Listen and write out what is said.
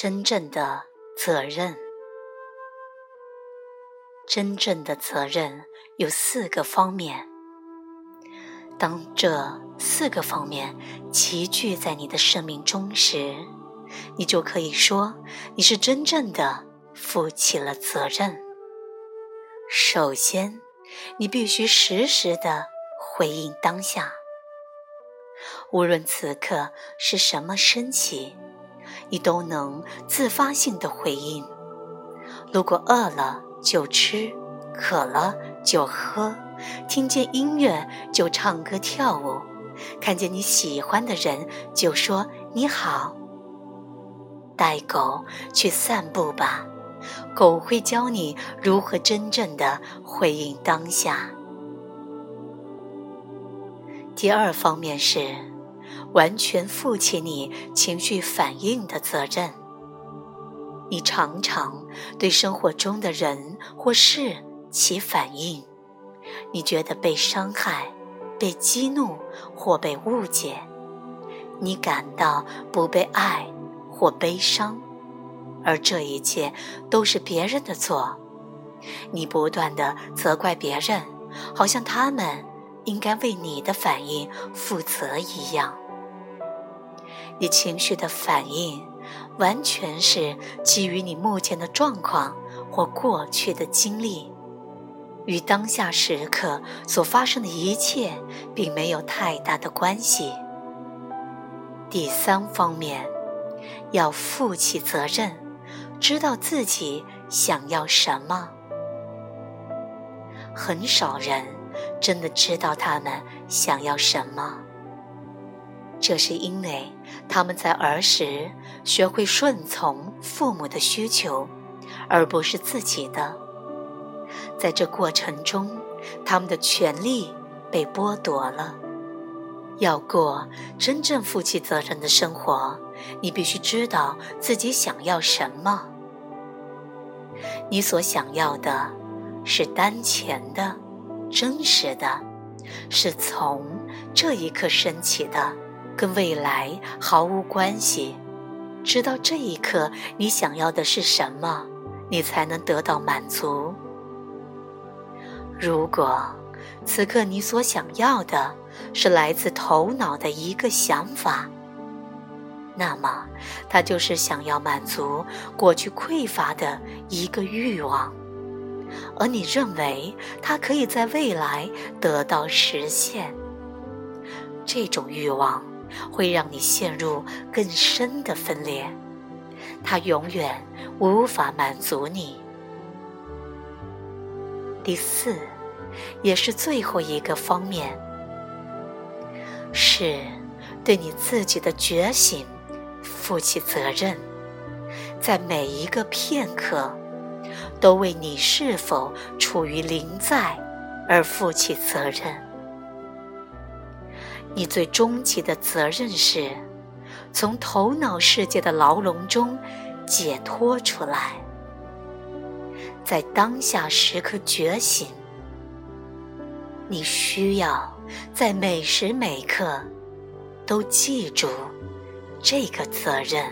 真正的责任。真正的责任有四个方面。当这四个方面齐聚在你的生命中时，你就可以说你是真正的负起了责任。首先，你必须实时的回应当下，无论此刻是什么升起，你都能自发性的回应。如果饿了就吃，渴了就喝。听见音乐就唱歌跳舞，看见你喜欢的人就说你好。带狗去散步吧，狗会教你如何真正的回应当下。第二方面是，完全负起你情绪反应的责任。你常常对生活中的人或事起反应。你觉得被伤害、被激怒或被误解，你感到不被爱或悲伤，而这一切都是别人的错。你不断的责怪别人，好像他们应该为你的反应负责一样。你情绪的反应完全是基于你目前的状况或过去的经历。与当下时刻所发生的一切并没有太大的关系。第三方面，要负起责任，知道自己想要什么。很少人真的知道他们想要什么，这是因为他们在儿时学会顺从父母的需求，而不是自己的。在这过程中，他们的权利被剥夺了。要过真正负起责任的生活，你必须知道自己想要什么。你所想要的，是当前的、真实的，是从这一刻升起的，跟未来毫无关系。直到这一刻你想要的是什么，你才能得到满足。如果此刻你所想要的是来自头脑的一个想法，那么它就是想要满足过去匮乏的一个欲望，而你认为它可以在未来得到实现。这种欲望会让你陷入更深的分裂，它永远无法满足你。第四，也是最后一个方面，是对你自己的觉醒负起责任，在每一个片刻，都为你是否处于临在而负起责任。你最终极的责任是，从头脑世界的牢笼中解脱出来。在当下时刻觉醒，你需要在每时每刻都记住这个责任。